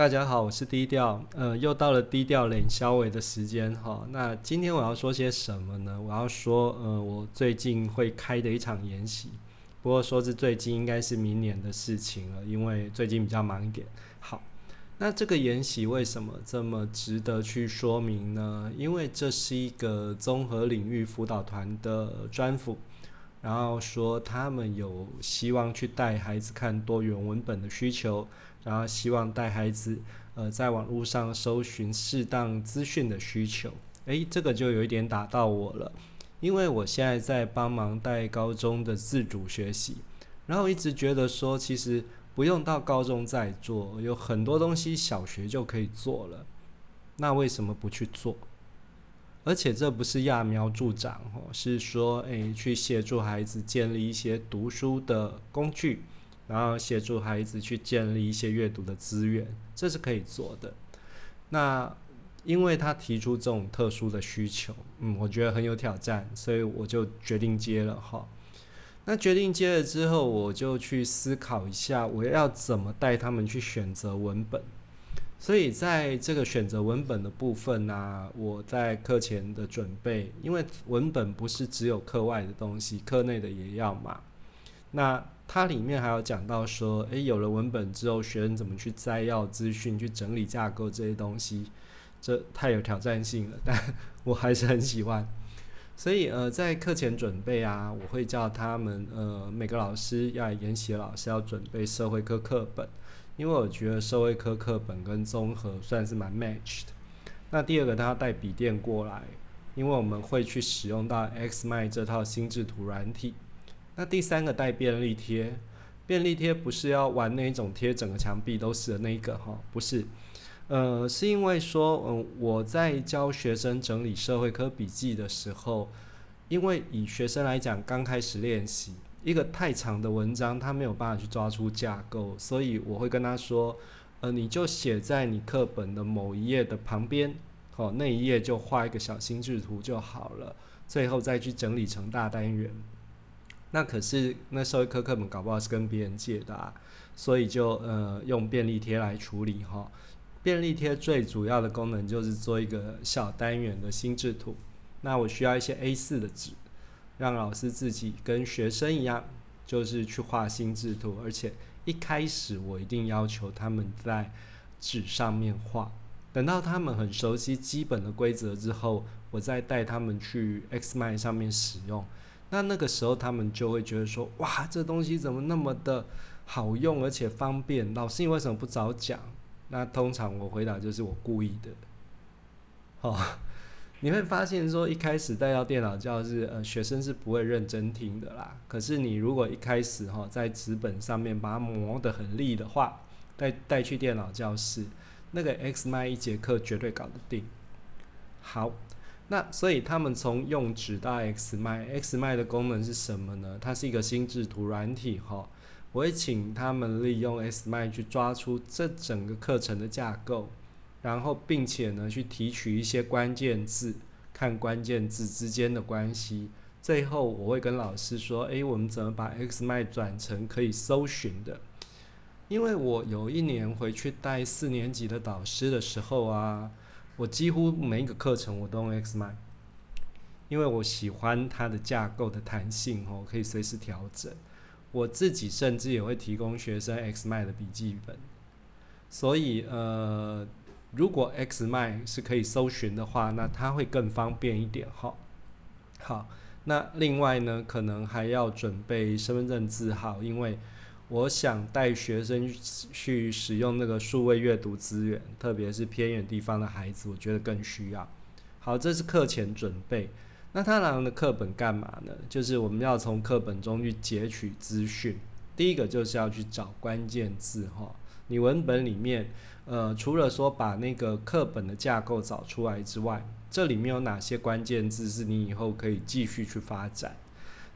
大家好，我是低调，呃，又到了低调冷消尾的时间哈。那今天我要说些什么呢？我要说，呃，我最近会开的一场研习，不过说是最近，应该是明年的事情了，因为最近比较忙一点。好，那这个研习为什么这么值得去说明呢？因为这是一个综合领域辅导团的专辅，然后说他们有希望去带孩子看多元文本的需求。然后希望带孩子，呃，在网络上搜寻适当资讯的需求。诶，这个就有一点打到我了，因为我现在在帮忙带高中的自主学习，然后一直觉得说，其实不用到高中再做，有很多东西小学就可以做了，那为什么不去做？而且这不是揠苗助长哦，是说，诶，去协助孩子建立一些读书的工具。然后协助孩子去建立一些阅读的资源，这是可以做的。那因为他提出这种特殊的需求，嗯，我觉得很有挑战，所以我就决定接了哈。那决定接了之后，我就去思考一下，我要怎么带他们去选择文本。所以在这个选择文本的部分呢，我在课前的准备，因为文本不是只有课外的东西，课内的也要嘛。那它里面还有讲到说，诶，有了文本之后，学生怎么去摘要资讯、去整理架构这些东西，这太有挑战性了。但 我还是很喜欢，所以呃，在课前准备啊，我会叫他们呃，每个老师要研习老师要准备社会科课本，因为我觉得社会科课本跟综合算是蛮 match 的。那第二个，他带笔电过来，因为我们会去使用到 Xmind 这套心智图软体。那第三个带便利贴，便利贴不是要玩那种贴整个墙壁都是的那一个哈，不是，呃，是因为说，嗯，我在教学生整理社会科笔记的时候，因为以学生来讲，刚开始练习一个太长的文章，他没有办法去抓出架构，所以我会跟他说，呃，你就写在你课本的某一页的旁边，哦，那一页就画一个小心智图就好了，最后再去整理成大单元。那可是那社会科课本搞不好是跟别人借的啊，所以就呃用便利贴来处理哈。便利贴最主要的功能就是做一个小单元的心智图。那我需要一些 A 四的纸，让老师自己跟学生一样，就是去画心智图。而且一开始我一定要求他们在纸上面画，等到他们很熟悉基本的规则之后，我再带他们去 X m i 上面使用。那那个时候，他们就会觉得说：“哇，这东西怎么那么的好用，而且方便？老师，你为什么不早讲？”那通常我回答就是我故意的。哦，你会发现说，一开始带到电脑教室，呃，学生是不会认真听的啦。可是你如果一开始哈，在纸本上面把它磨得很利的话，带带去电脑教室，那个 X 麦一节课绝对搞得定。好。那所以他们从用纸到 X 麦，X 麦的功能是什么呢？它是一个心智图软体哈。我会请他们利用 X 麦去抓出这整个课程的架构，然后并且呢去提取一些关键字，看关键字之间的关系。最后我会跟老师说：，诶，我们怎么把 X 麦转成可以搜寻的？因为我有一年回去带四年级的导师的时候啊。我几乎每一个课程我都用 X 麦，因为我喜欢它的架构的弹性哦，可以随时调整。我自己甚至也会提供学生 X 麦的笔记本，所以呃，如果 X 麦是可以搜寻的话，那它会更方便一点哈。好，那另外呢，可能还要准备身份证字号，因为。我想带学生去使用那个数位阅读资源，特别是偏远地方的孩子，我觉得更需要。好，这是课前准备。那他拿的课本干嘛呢？就是我们要从课本中去截取资讯。第一个就是要去找关键字哈。你文本里面，呃，除了说把那个课本的架构找出来之外，这里面有哪些关键字是你以后可以继续去发展？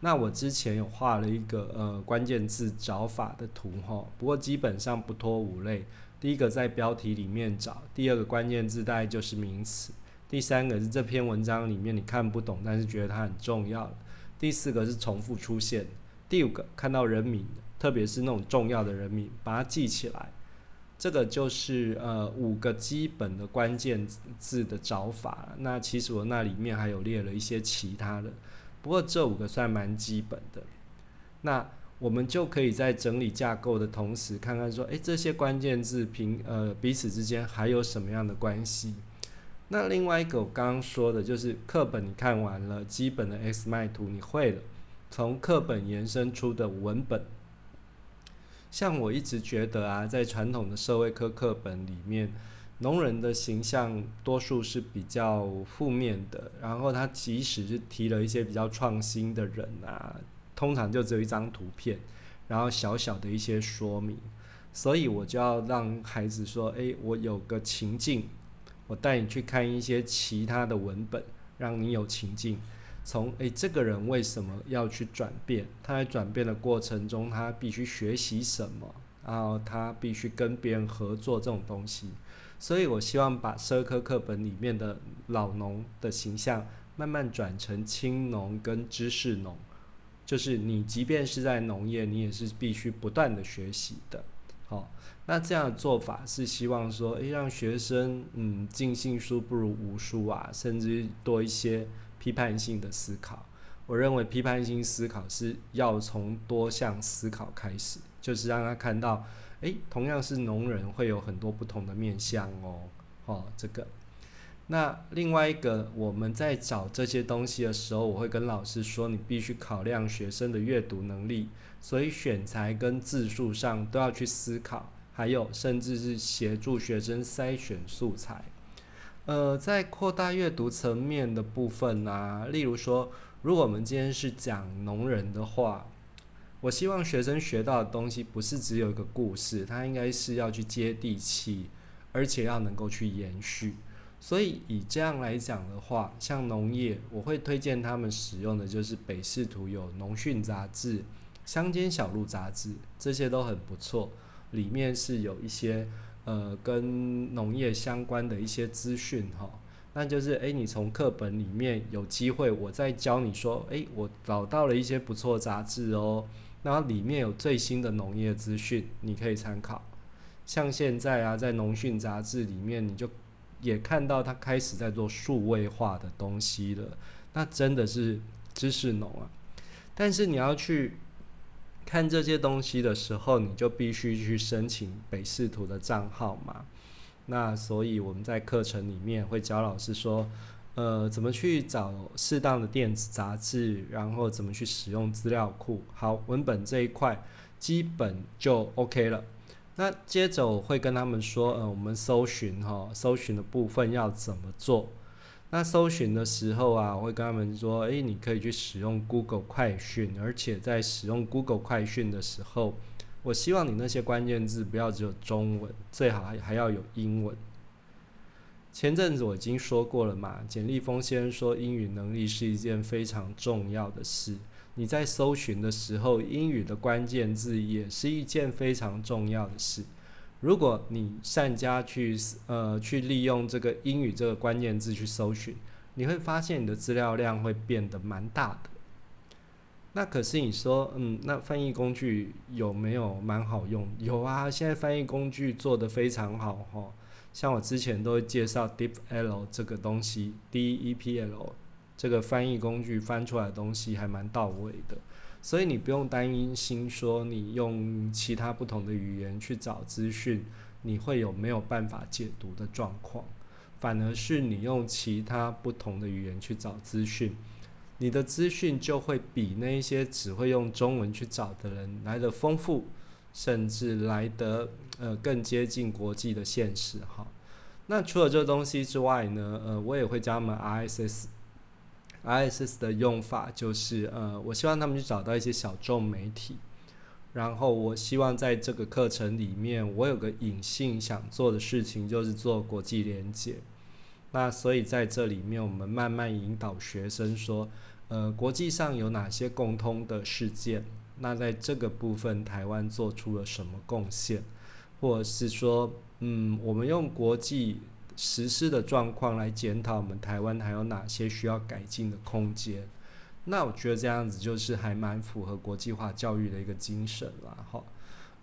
那我之前有画了一个呃关键字找法的图哈，不过基本上不脱五类。第一个在标题里面找，第二个关键字大概就是名词，第三个是这篇文章里面你看不懂但是觉得它很重要第四个是重复出现，第五个看到人名，特别是那种重要的人名，把它记起来。这个就是呃五个基本的关键字的找法。那其实我那里面还有列了一些其他的，不过这五个算蛮基本的。那我们就可以在整理架构的同时，看看说，诶，这些关键字平呃彼此之间还有什么样的关系？那另外一个我刚刚说的就是课本你看完了，基本的 X 脉图你会了，从课本延伸出的文本。像我一直觉得啊，在传统的社会科课本里面，农人的形象多数是比较负面的。然后他即使是提了一些比较创新的人啊，通常就只有一张图片，然后小小的一些说明。所以我就要让孩子说：“诶，我有个情境，我带你去看一些其他的文本，让你有情境。”从诶，这个人为什么要去转变？他在转变的过程中，他必须学习什么？然后他必须跟别人合作这种东西。所以我希望把社科课本里面的老农的形象慢慢转成青农跟知识农，就是你即便是在农业，你也是必须不断的学习的。好，那这样的做法是希望说，诶，让学生嗯尽信书不如无书啊，甚至多一些。批判性的思考，我认为批判性思考是要从多项思考开始，就是让他看到，诶，同样是农人，会有很多不同的面相哦，哦，这个。那另外一个，我们在找这些东西的时候，我会跟老师说，你必须考量学生的阅读能力，所以选材跟字数上都要去思考，还有甚至是协助学生筛选素材。呃，在扩大阅读层面的部分啊，例如说，如果我们今天是讲农人的话，我希望学生学到的东西不是只有一个故事，它应该是要去接地气，而且要能够去延续。所以以这样来讲的话，像农业，我会推荐他们使用的就是北视图有农讯杂志、乡间小路杂志，这些都很不错，里面是有一些。呃，跟农业相关的一些资讯哈，那就是诶，你从课本里面有机会，我再教你说，诶，我找到了一些不错杂志哦，那里面有最新的农业资讯，你可以参考。像现在啊，在农讯杂志里面，你就也看到它开始在做数位化的东西了，那真的是知识农啊。但是你要去。看这些东西的时候，你就必须去申请北视图的账号嘛。那所以我们在课程里面会教老师说，呃，怎么去找适当的电子杂志，然后怎么去使用资料库。好，文本这一块基本就 OK 了。那接着我会跟他们说，呃，我们搜寻哈，搜寻的部分要怎么做。那搜寻的时候啊，我会跟他们说：，诶，你可以去使用 Google 快讯，而且在使用 Google 快讯的时候，我希望你那些关键字不要只有中文，最好还还要有英文。前阵子我已经说过了嘛，简立峰先生说英语能力是一件非常重要的事。你在搜寻的时候，英语的关键字也是一件非常重要的事。如果你善加去呃去利用这个英语这个关键字去搜寻，你会发现你的资料量会变得蛮大的。那可是你说，嗯，那翻译工具有没有蛮好用？有啊，现在翻译工具做得非常好哈。像我之前都会介绍 DeepL 这个东西，DeepL 这个翻译工具翻出来的东西还蛮到位的。所以你不用担心说你用其他不同的语言去找资讯，你会有没有办法解读的状况。反而是你用其他不同的语言去找资讯，你的资讯就会比那一些只会用中文去找的人来的丰富，甚至来得呃更接近国际的现实哈。那除了这东西之外呢，呃，我也会教他们 RSS。ISS 的用法就是，呃，我希望他们去找到一些小众媒体，然后我希望在这个课程里面，我有个隐性想做的事情就是做国际连接。那所以在这里面，我们慢慢引导学生说，呃，国际上有哪些共通的事件？那在这个部分，台湾做出了什么贡献？或者是说，嗯，我们用国际。实施的状况来检讨我们台湾还有哪些需要改进的空间，那我觉得这样子就是还蛮符合国际化教育的一个精神啦。哈。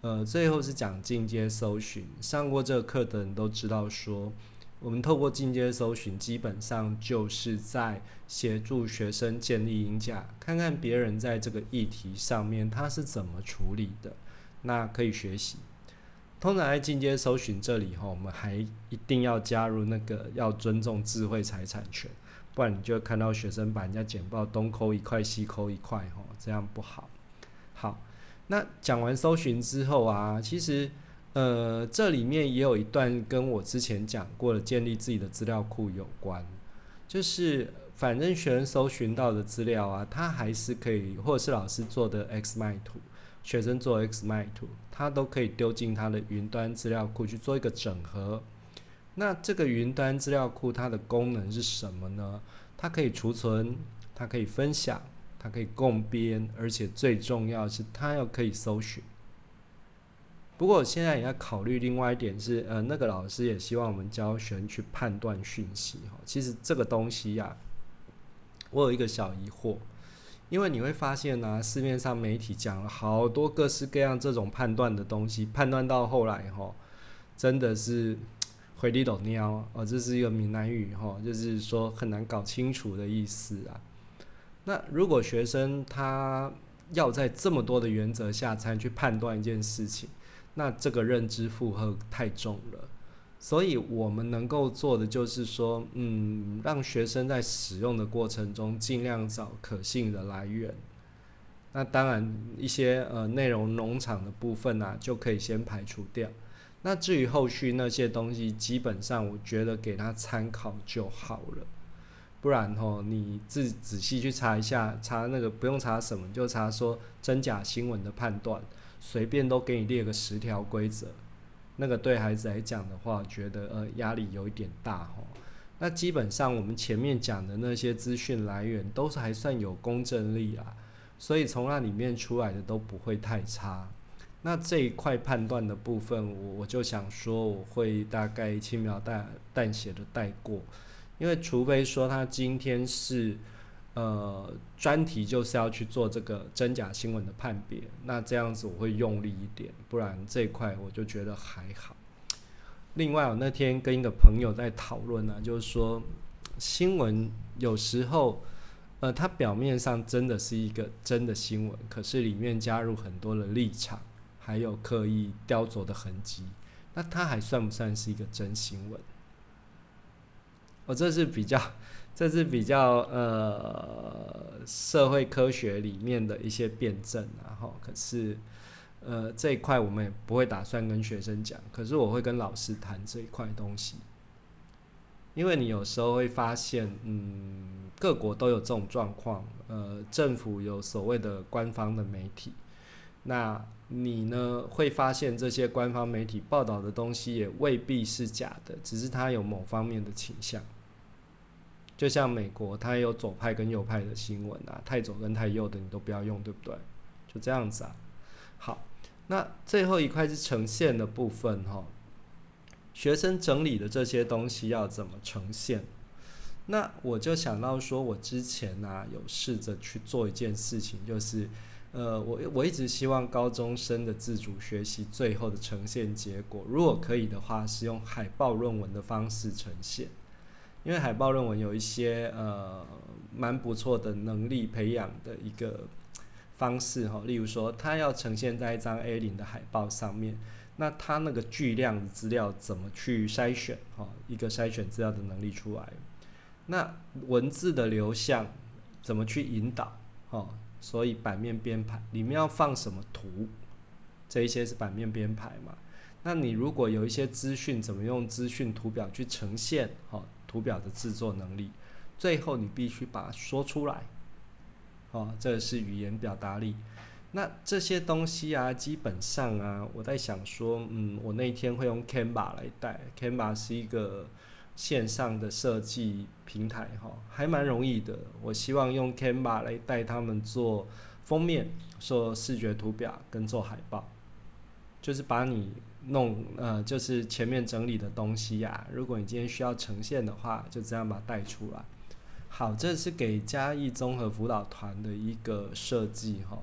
呃，最后是讲进阶搜寻。上过这个课的人都知道，说我们透过进阶搜寻，基本上就是在协助学生建立音架，看看别人在这个议题上面他是怎么处理的，那可以学习。通常在进阶搜寻这里哈，我们还一定要加入那个要尊重智慧财产权，不然你就看到学生把人家简报东抠一块西抠一块哈，这样不好。好。那讲完搜寻之后啊，其实呃这里面也有一段跟我之前讲过的建立自己的资料库有关，就是反正学生搜寻到的资料啊，他还是可以，或者是老师做的 X 麦图，学生做 X 麦图，他都可以丢进他的云端资料库去做一个整合。那这个云端资料库它的功能是什么呢？它可以储存，它可以分享。它可以共编，而且最重要是它要可以搜寻。不过现在也要考虑另外一点是，呃，那个老师也希望我们教学生去判断讯息哈。其实这个东西呀，我有一个小疑惑，因为你会发现呢，市面上媒体讲了好多各式各样这种判断的东西，判断到后来哈，真的是回力斗喵哦，这是一个闽南语哈，就是说很难搞清楚的意思啊。那如果学生他要在这么多的原则下才去判断一件事情，那这个认知负荷太重了。所以我们能够做的就是说，嗯，让学生在使用的过程中尽量找可信的来源。那当然一些呃内容农场的部分啊，就可以先排除掉。那至于后续那些东西，基本上我觉得给他参考就好了。不然吼，你自仔细去查一下，查那个不用查什么，就查说真假新闻的判断，随便都给你列个十条规则。那个对孩子来讲的话，觉得呃压力有一点大吼。那基本上我们前面讲的那些资讯来源都是还算有公正力啊，所以从那里面出来的都不会太差。那这一块判断的部分，我我就想说，我会大概轻描淡淡写的带过。因为除非说他今天是，呃，专题就是要去做这个真假新闻的判别，那这样子我会用力一点，不然这一块我就觉得还好。另外，我那天跟一个朋友在讨论呢，就是说新闻有时候，呃，它表面上真的是一个真的新闻，可是里面加入很多的立场，还有刻意雕琢的痕迹，那它还算不算是一个真新闻？我这是比较，这是比较呃社会科学里面的一些辩证，然后可是呃这一块我们也不会打算跟学生讲，可是我会跟老师谈这一块东西，因为你有时候会发现，嗯，各国都有这种状况，呃，政府有所谓的官方的媒体，那你呢会发现这些官方媒体报道的东西也未必是假的，只是它有某方面的倾向。就像美国，它也有左派跟右派的新闻啊，太左跟太右的你都不要用，对不对？就这样子啊。好，那最后一块是呈现的部分哈，学生整理的这些东西要怎么呈现？那我就想到说，我之前呢有试着去做一件事情，就是呃，我我一直希望高中生的自主学习最后的呈现结果，如果可以的话，是用海报论文的方式呈现。因为海报论文有一些呃蛮不错的能力培养的一个方式哈，例如说它要呈现在一张 A 零的海报上面，那它那个巨量的资料怎么去筛选哈，一个筛选资料的能力出来，那文字的流向怎么去引导哈，所以版面编排里面要放什么图，这一些是版面编排嘛，那你如果有一些资讯，怎么用资讯图表去呈现哈？图表的制作能力，最后你必须把它说出来，哦，这是语言表达力。那这些东西啊，基本上啊，我在想说，嗯，我那天会用 Canva 来带，Canva 是一个线上的设计平台，哈，还蛮容易的。我希望用 Canva 来带他们做封面、做视觉图表跟做海报，就是把你。弄呃，就是前面整理的东西呀。如果你今天需要呈现的话，就这样把它带出来。好，这是给嘉义综合辅导团的一个设计哈。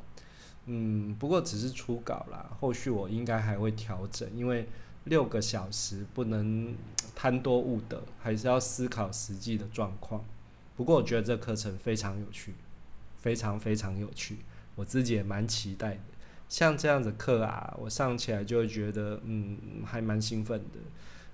嗯，不过只是初稿啦，后续我应该还会调整，因为六个小时不能贪多误得，还是要思考实际的状况。不过我觉得这课程非常有趣，非常非常有趣，我自己也蛮期待的。像这样的课啊，我上起来就会觉得，嗯，还蛮兴奋的，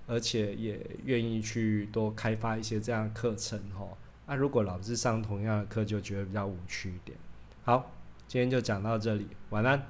而且也愿意去多开发一些这样的课程吼。那如果老是上同样的课，就觉得比较无趣一点。好，今天就讲到这里，晚安。